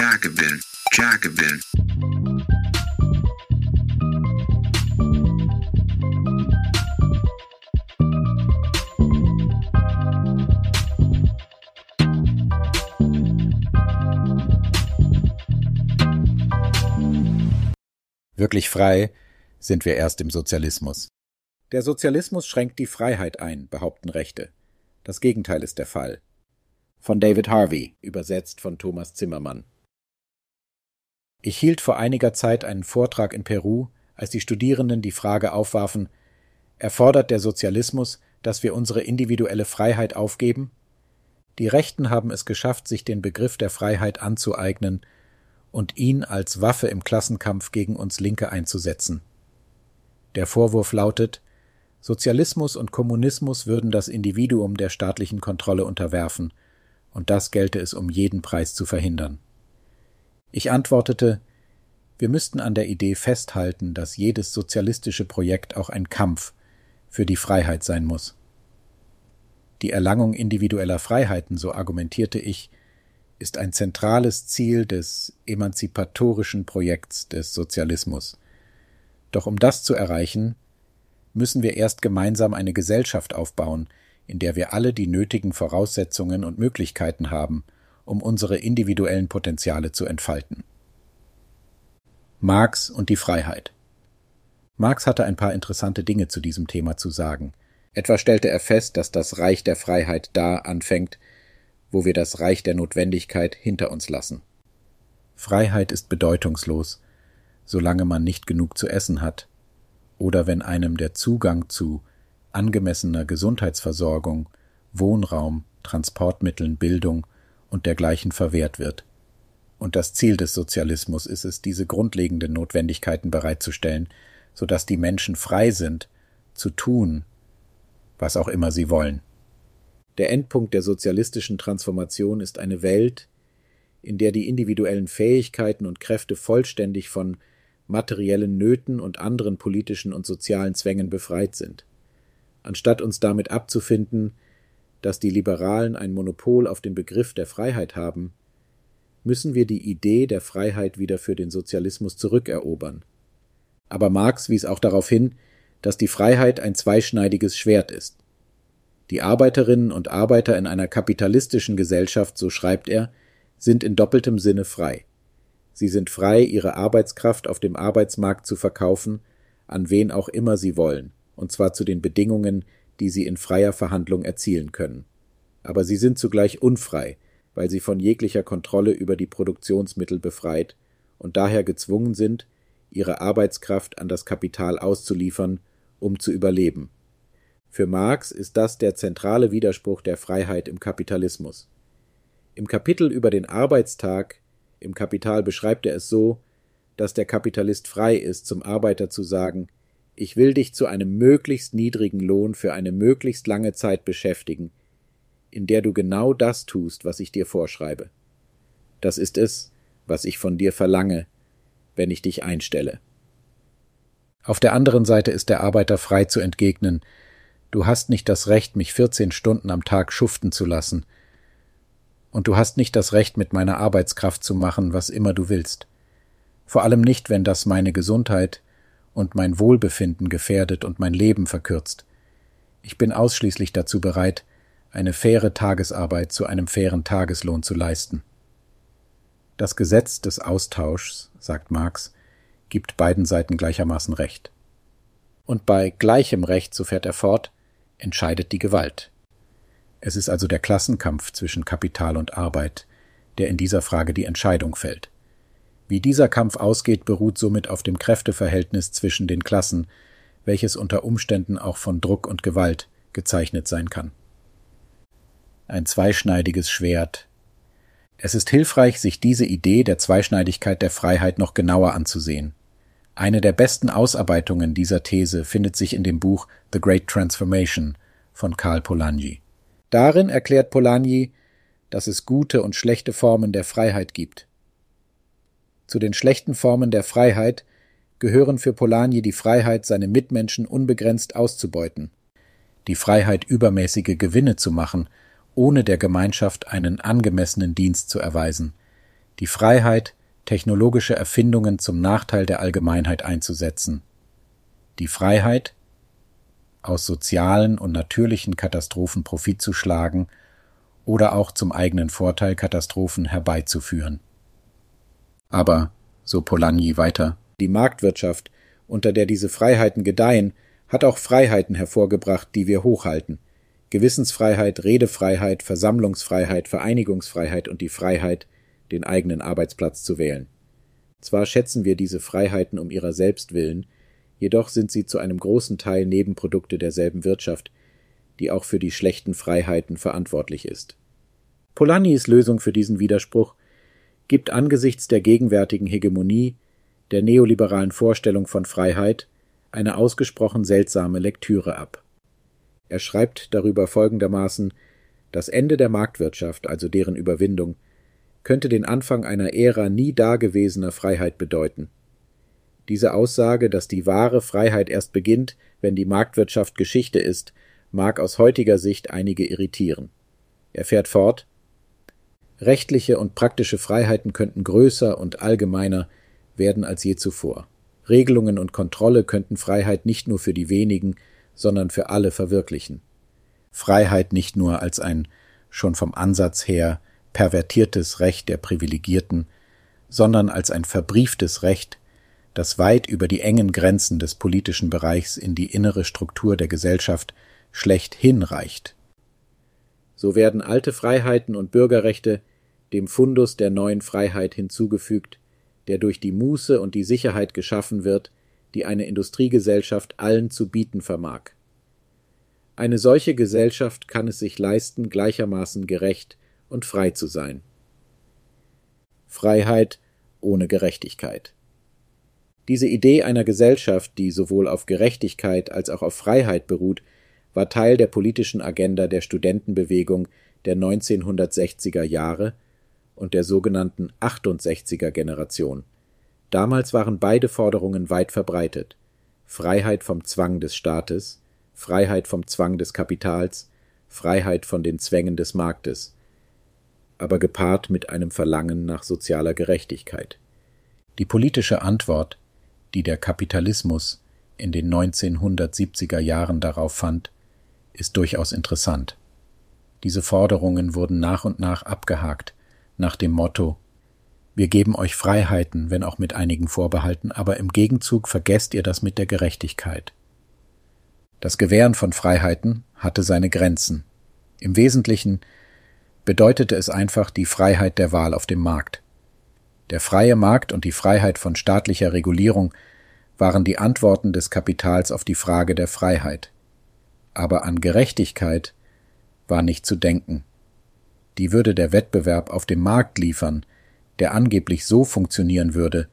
Jacobin, Jacobin. Wirklich frei sind wir erst im Sozialismus. Der Sozialismus schränkt die Freiheit ein, behaupten Rechte. Das Gegenteil ist der Fall. Von David Harvey, übersetzt von Thomas Zimmermann. Ich hielt vor einiger Zeit einen Vortrag in Peru, als die Studierenden die Frage aufwarfen, erfordert der Sozialismus, dass wir unsere individuelle Freiheit aufgeben? Die Rechten haben es geschafft, sich den Begriff der Freiheit anzueignen und ihn als Waffe im Klassenkampf gegen uns Linke einzusetzen. Der Vorwurf lautet, Sozialismus und Kommunismus würden das Individuum der staatlichen Kontrolle unterwerfen, und das gelte es um jeden Preis zu verhindern. Ich antwortete, wir müssten an der Idee festhalten, dass jedes sozialistische Projekt auch ein Kampf für die Freiheit sein muss. Die Erlangung individueller Freiheiten, so argumentierte ich, ist ein zentrales Ziel des emanzipatorischen Projekts des Sozialismus. Doch um das zu erreichen, müssen wir erst gemeinsam eine Gesellschaft aufbauen, in der wir alle die nötigen Voraussetzungen und Möglichkeiten haben, um unsere individuellen Potenziale zu entfalten. Marx und die Freiheit. Marx hatte ein paar interessante Dinge zu diesem Thema zu sagen. Etwa stellte er fest, dass das Reich der Freiheit da anfängt, wo wir das Reich der Notwendigkeit hinter uns lassen. Freiheit ist bedeutungslos, solange man nicht genug zu essen hat, oder wenn einem der Zugang zu angemessener Gesundheitsversorgung, Wohnraum, Transportmitteln, Bildung und dergleichen verwehrt wird. Und das Ziel des Sozialismus ist es, diese grundlegenden Notwendigkeiten bereitzustellen, so dass die Menschen frei sind, zu tun, was auch immer sie wollen. Der Endpunkt der sozialistischen Transformation ist eine Welt, in der die individuellen Fähigkeiten und Kräfte vollständig von materiellen Nöten und anderen politischen und sozialen Zwängen befreit sind. Anstatt uns damit abzufinden, dass die Liberalen ein Monopol auf den Begriff der Freiheit haben, müssen wir die Idee der Freiheit wieder für den Sozialismus zurückerobern. Aber Marx wies auch darauf hin, dass die Freiheit ein zweischneidiges Schwert ist. Die Arbeiterinnen und Arbeiter in einer kapitalistischen Gesellschaft, so schreibt er, sind in doppeltem Sinne frei. Sie sind frei, ihre Arbeitskraft auf dem Arbeitsmarkt zu verkaufen, an wen auch immer sie wollen, und zwar zu den Bedingungen, die sie in freier Verhandlung erzielen können. Aber sie sind zugleich unfrei, weil sie von jeglicher Kontrolle über die Produktionsmittel befreit und daher gezwungen sind, ihre Arbeitskraft an das Kapital auszuliefern, um zu überleben. Für Marx ist das der zentrale Widerspruch der Freiheit im Kapitalismus. Im Kapitel über den Arbeitstag im Kapital beschreibt er es so, dass der Kapitalist frei ist, zum Arbeiter zu sagen, ich will dich zu einem möglichst niedrigen Lohn für eine möglichst lange Zeit beschäftigen, in der du genau das tust, was ich dir vorschreibe. Das ist es, was ich von dir verlange, wenn ich dich einstelle. Auf der anderen Seite ist der Arbeiter frei zu entgegnen, Du hast nicht das Recht, mich 14 Stunden am Tag schuften zu lassen. Und du hast nicht das Recht, mit meiner Arbeitskraft zu machen, was immer du willst. Vor allem nicht, wenn das meine Gesundheit und mein Wohlbefinden gefährdet und mein Leben verkürzt. Ich bin ausschließlich dazu bereit, eine faire Tagesarbeit zu einem fairen Tageslohn zu leisten. Das Gesetz des Austauschs, sagt Marx, gibt beiden Seiten gleichermaßen Recht. Und bei gleichem Recht, so fährt er fort, entscheidet die Gewalt. Es ist also der Klassenkampf zwischen Kapital und Arbeit, der in dieser Frage die Entscheidung fällt. Wie dieser Kampf ausgeht, beruht somit auf dem Kräfteverhältnis zwischen den Klassen, welches unter Umständen auch von Druck und Gewalt gezeichnet sein kann. Ein zweischneidiges Schwert. Es ist hilfreich, sich diese Idee der Zweischneidigkeit der Freiheit noch genauer anzusehen. Eine der besten Ausarbeitungen dieser These findet sich in dem Buch The Great Transformation von Karl Polanyi. Darin erklärt Polanyi, dass es gute und schlechte Formen der Freiheit gibt. Zu den schlechten Formen der Freiheit gehören für Polanyi die Freiheit, seine Mitmenschen unbegrenzt auszubeuten, die Freiheit, übermäßige Gewinne zu machen, ohne der Gemeinschaft einen angemessenen Dienst zu erweisen, die Freiheit, technologische Erfindungen zum Nachteil der Allgemeinheit einzusetzen, die Freiheit, aus sozialen und natürlichen Katastrophen Profit zu schlagen oder auch zum eigenen Vorteil Katastrophen herbeizuführen. Aber, so Polanyi weiter, die Marktwirtschaft, unter der diese Freiheiten gedeihen, hat auch Freiheiten hervorgebracht, die wir hochhalten. Gewissensfreiheit, Redefreiheit, Versammlungsfreiheit, Vereinigungsfreiheit und die Freiheit, den eigenen Arbeitsplatz zu wählen. Zwar schätzen wir diese Freiheiten um ihrer selbst willen, jedoch sind sie zu einem großen Teil Nebenprodukte derselben Wirtschaft, die auch für die schlechten Freiheiten verantwortlich ist. Polanyi's Lösung für diesen Widerspruch gibt angesichts der gegenwärtigen Hegemonie der neoliberalen Vorstellung von Freiheit eine ausgesprochen seltsame Lektüre ab. Er schreibt darüber folgendermaßen Das Ende der Marktwirtschaft, also deren Überwindung, könnte den Anfang einer Ära nie dagewesener Freiheit bedeuten. Diese Aussage, dass die wahre Freiheit erst beginnt, wenn die Marktwirtschaft Geschichte ist, mag aus heutiger Sicht einige irritieren. Er fährt fort Rechtliche und praktische Freiheiten könnten größer und allgemeiner werden als je zuvor. Regelungen und Kontrolle könnten Freiheit nicht nur für die wenigen, sondern für alle verwirklichen. Freiheit nicht nur als ein schon vom Ansatz her pervertiertes Recht der Privilegierten, sondern als ein verbrieftes Recht, das weit über die engen Grenzen des politischen Bereichs in die innere Struktur der Gesellschaft schlechthin reicht. So werden alte Freiheiten und Bürgerrechte dem Fundus der neuen Freiheit hinzugefügt, der durch die Muße und die Sicherheit geschaffen wird, die eine Industriegesellschaft allen zu bieten vermag. Eine solche Gesellschaft kann es sich leisten, gleichermaßen gerecht und frei zu sein. Freiheit ohne Gerechtigkeit. Diese Idee einer Gesellschaft, die sowohl auf Gerechtigkeit als auch auf Freiheit beruht, war Teil der politischen Agenda der Studentenbewegung der 1960er Jahre und der sogenannten 68er Generation. Damals waren beide Forderungen weit verbreitet Freiheit vom Zwang des Staates, Freiheit vom Zwang des Kapitals, Freiheit von den Zwängen des Marktes, aber gepaart mit einem Verlangen nach sozialer Gerechtigkeit. Die politische Antwort, die der Kapitalismus in den 1970er Jahren darauf fand, ist durchaus interessant. Diese Forderungen wurden nach und nach abgehakt, nach dem Motto Wir geben euch Freiheiten, wenn auch mit einigen Vorbehalten, aber im Gegenzug vergesst ihr das mit der Gerechtigkeit. Das Gewähren von Freiheiten hatte seine Grenzen. Im Wesentlichen bedeutete es einfach die Freiheit der Wahl auf dem Markt. Der freie Markt und die Freiheit von staatlicher Regulierung waren die Antworten des Kapitals auf die Frage der Freiheit. Aber an Gerechtigkeit war nicht zu denken. Die würde der Wettbewerb auf dem Markt liefern, der angeblich so funktionieren würde,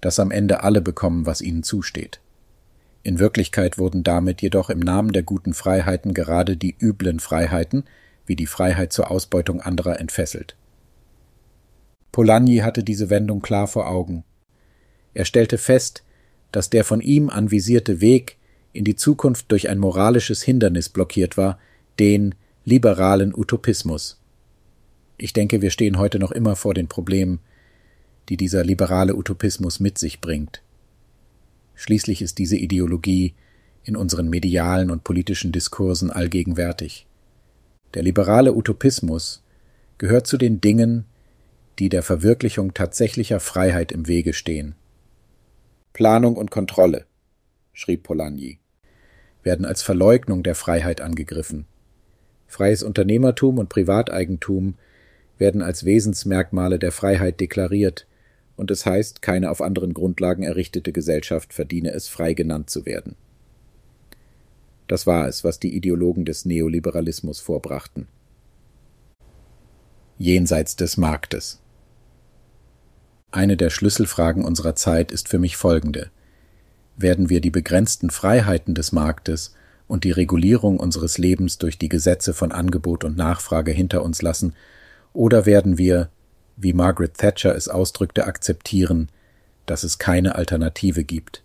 dass am Ende alle bekommen, was ihnen zusteht. In Wirklichkeit wurden damit jedoch im Namen der guten Freiheiten gerade die üblen Freiheiten, wie die Freiheit zur Ausbeutung anderer entfesselt. Polanyi hatte diese Wendung klar vor Augen. Er stellte fest, dass der von ihm anvisierte Weg in die Zukunft durch ein moralisches Hindernis blockiert war, den liberalen Utopismus. Ich denke, wir stehen heute noch immer vor den Problemen, die dieser liberale Utopismus mit sich bringt. Schließlich ist diese Ideologie in unseren medialen und politischen Diskursen allgegenwärtig. Der liberale Utopismus gehört zu den Dingen, die der Verwirklichung tatsächlicher Freiheit im Wege stehen. Planung und Kontrolle, schrieb Polanyi, werden als Verleugnung der Freiheit angegriffen. Freies Unternehmertum und Privateigentum werden als Wesensmerkmale der Freiheit deklariert, und es heißt, keine auf anderen Grundlagen errichtete Gesellschaft verdiene es, frei genannt zu werden. Das war es, was die Ideologen des Neoliberalismus vorbrachten. Jenseits des Marktes. Eine der Schlüsselfragen unserer Zeit ist für mich folgende. Werden wir die begrenzten Freiheiten des Marktes und die Regulierung unseres Lebens durch die Gesetze von Angebot und Nachfrage hinter uns lassen, oder werden wir, wie Margaret Thatcher es ausdrückte, akzeptieren, dass es keine Alternative gibt?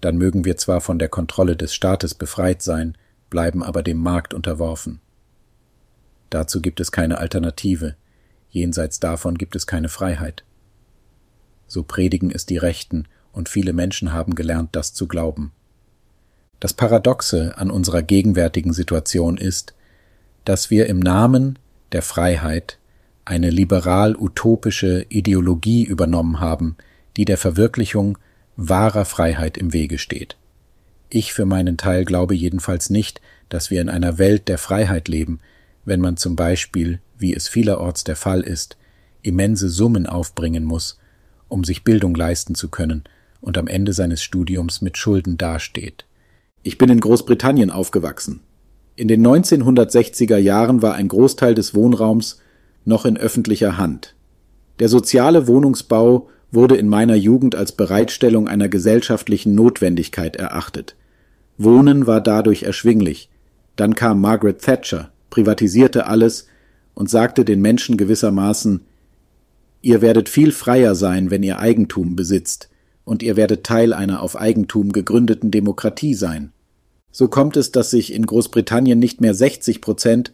dann mögen wir zwar von der Kontrolle des Staates befreit sein, bleiben aber dem Markt unterworfen. Dazu gibt es keine Alternative. jenseits davon gibt es keine Freiheit. So predigen es die Rechten, und viele Menschen haben gelernt, das zu glauben. Das Paradoxe an unserer gegenwärtigen Situation ist, dass wir im Namen der Freiheit eine liberal-utopische Ideologie übernommen haben, die der Verwirklichung wahrer Freiheit im Wege steht. Ich für meinen Teil glaube jedenfalls nicht, dass wir in einer Welt der Freiheit leben, wenn man zum Beispiel, wie es vielerorts der Fall ist, immense Summen aufbringen muss, um sich Bildung leisten zu können und am Ende seines Studiums mit Schulden dasteht. Ich bin in Großbritannien aufgewachsen. In den 1960er Jahren war ein Großteil des Wohnraums noch in öffentlicher Hand. Der soziale Wohnungsbau wurde in meiner Jugend als Bereitstellung einer gesellschaftlichen Notwendigkeit erachtet. Wohnen war dadurch erschwinglich. Dann kam Margaret Thatcher, privatisierte alles und sagte den Menschen gewissermaßen Ihr werdet viel freier sein, wenn ihr Eigentum besitzt, und ihr werdet Teil einer auf Eigentum gegründeten Demokratie sein. So kommt es, dass sich in Großbritannien nicht mehr 60 Prozent,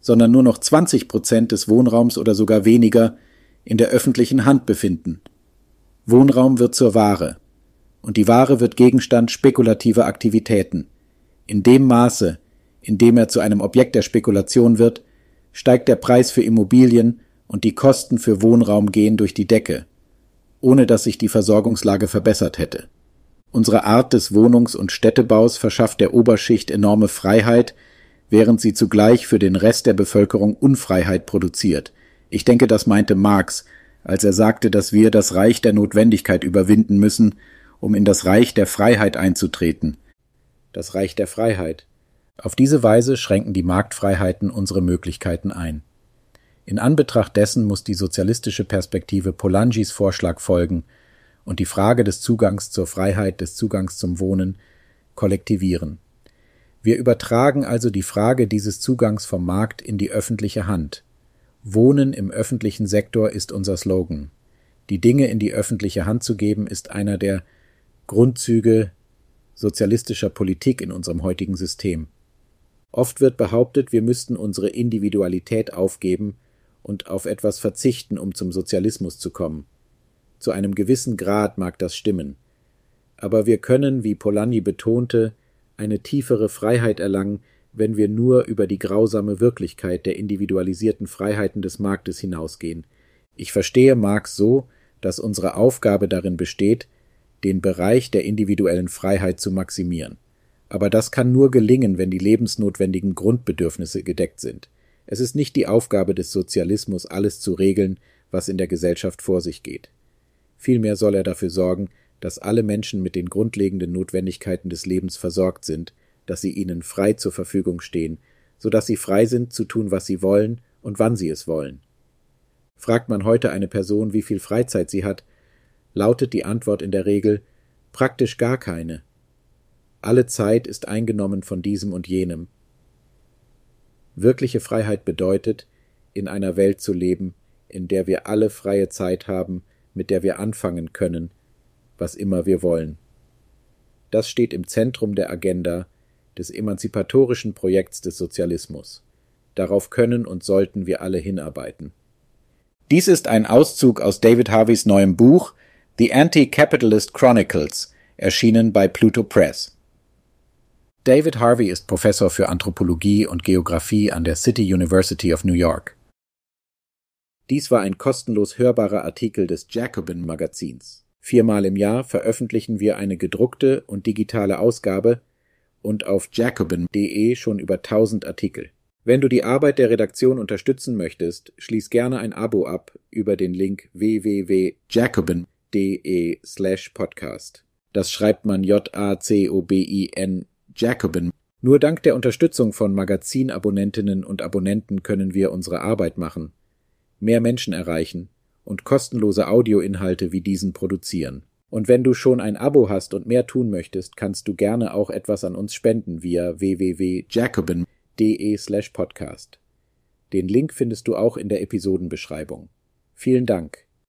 sondern nur noch 20 Prozent des Wohnraums oder sogar weniger in der öffentlichen Hand befinden. Wohnraum wird zur Ware. Und die Ware wird Gegenstand spekulativer Aktivitäten. In dem Maße, in dem er zu einem Objekt der Spekulation wird, steigt der Preis für Immobilien und die Kosten für Wohnraum gehen durch die Decke, ohne dass sich die Versorgungslage verbessert hätte. Unsere Art des Wohnungs- und Städtebaus verschafft der Oberschicht enorme Freiheit, während sie zugleich für den Rest der Bevölkerung Unfreiheit produziert. Ich denke, das meinte Marx, als er sagte, dass wir das Reich der Notwendigkeit überwinden müssen, um in das Reich der Freiheit einzutreten. Das Reich der Freiheit. Auf diese Weise schränken die Marktfreiheiten unsere Möglichkeiten ein. In Anbetracht dessen muss die sozialistische Perspektive Polangis Vorschlag folgen, und die Frage des Zugangs zur Freiheit, des Zugangs zum Wohnen kollektivieren. Wir übertragen also die Frage dieses Zugangs vom Markt in die öffentliche Hand. Wohnen im öffentlichen Sektor ist unser Slogan. Die Dinge in die öffentliche Hand zu geben, ist einer der Grundzüge sozialistischer Politik in unserem heutigen System. Oft wird behauptet, wir müssten unsere Individualität aufgeben und auf etwas verzichten, um zum Sozialismus zu kommen. Zu einem gewissen Grad mag das stimmen. Aber wir können, wie Polanyi betonte, eine tiefere Freiheit erlangen, wenn wir nur über die grausame Wirklichkeit der individualisierten Freiheiten des Marktes hinausgehen. Ich verstehe Marx so, dass unsere Aufgabe darin besteht, den Bereich der individuellen Freiheit zu maximieren. Aber das kann nur gelingen, wenn die lebensnotwendigen Grundbedürfnisse gedeckt sind. Es ist nicht die Aufgabe des Sozialismus, alles zu regeln, was in der Gesellschaft vor sich geht. Vielmehr soll er dafür sorgen, dass alle Menschen mit den grundlegenden Notwendigkeiten des Lebens versorgt sind, dass sie ihnen frei zur Verfügung stehen, so dass sie frei sind zu tun, was sie wollen und wann sie es wollen. Fragt man heute eine Person, wie viel Freizeit sie hat, lautet die Antwort in der Regel praktisch gar keine. Alle Zeit ist eingenommen von diesem und jenem. Wirkliche Freiheit bedeutet, in einer Welt zu leben, in der wir alle freie Zeit haben, mit der wir anfangen können, was immer wir wollen. Das steht im Zentrum der Agenda des emanzipatorischen Projekts des Sozialismus. Darauf können und sollten wir alle hinarbeiten. Dies ist ein Auszug aus David Harveys neuem Buch The Anti-Capitalist Chronicles, erschienen bei Pluto Press. David Harvey ist Professor für Anthropologie und Geographie an der City University of New York. Dies war ein kostenlos hörbarer Artikel des Jacobin Magazins. Viermal im Jahr veröffentlichen wir eine gedruckte und digitale Ausgabe und auf jacobin.de schon über 1000 Artikel. Wenn du die Arbeit der Redaktion unterstützen möchtest, schließ gerne ein Abo ab über den Link www.jacobin.de slash podcast. Das schreibt man J-A-C-O-B-I-N Jacobin. Nur dank der Unterstützung von Magazinabonnentinnen und Abonnenten können wir unsere Arbeit machen mehr Menschen erreichen und kostenlose Audioinhalte wie diesen produzieren. Und wenn du schon ein Abo hast und mehr tun möchtest, kannst du gerne auch etwas an uns spenden via www.jacobin.de slash podcast. Den Link findest du auch in der Episodenbeschreibung. Vielen Dank.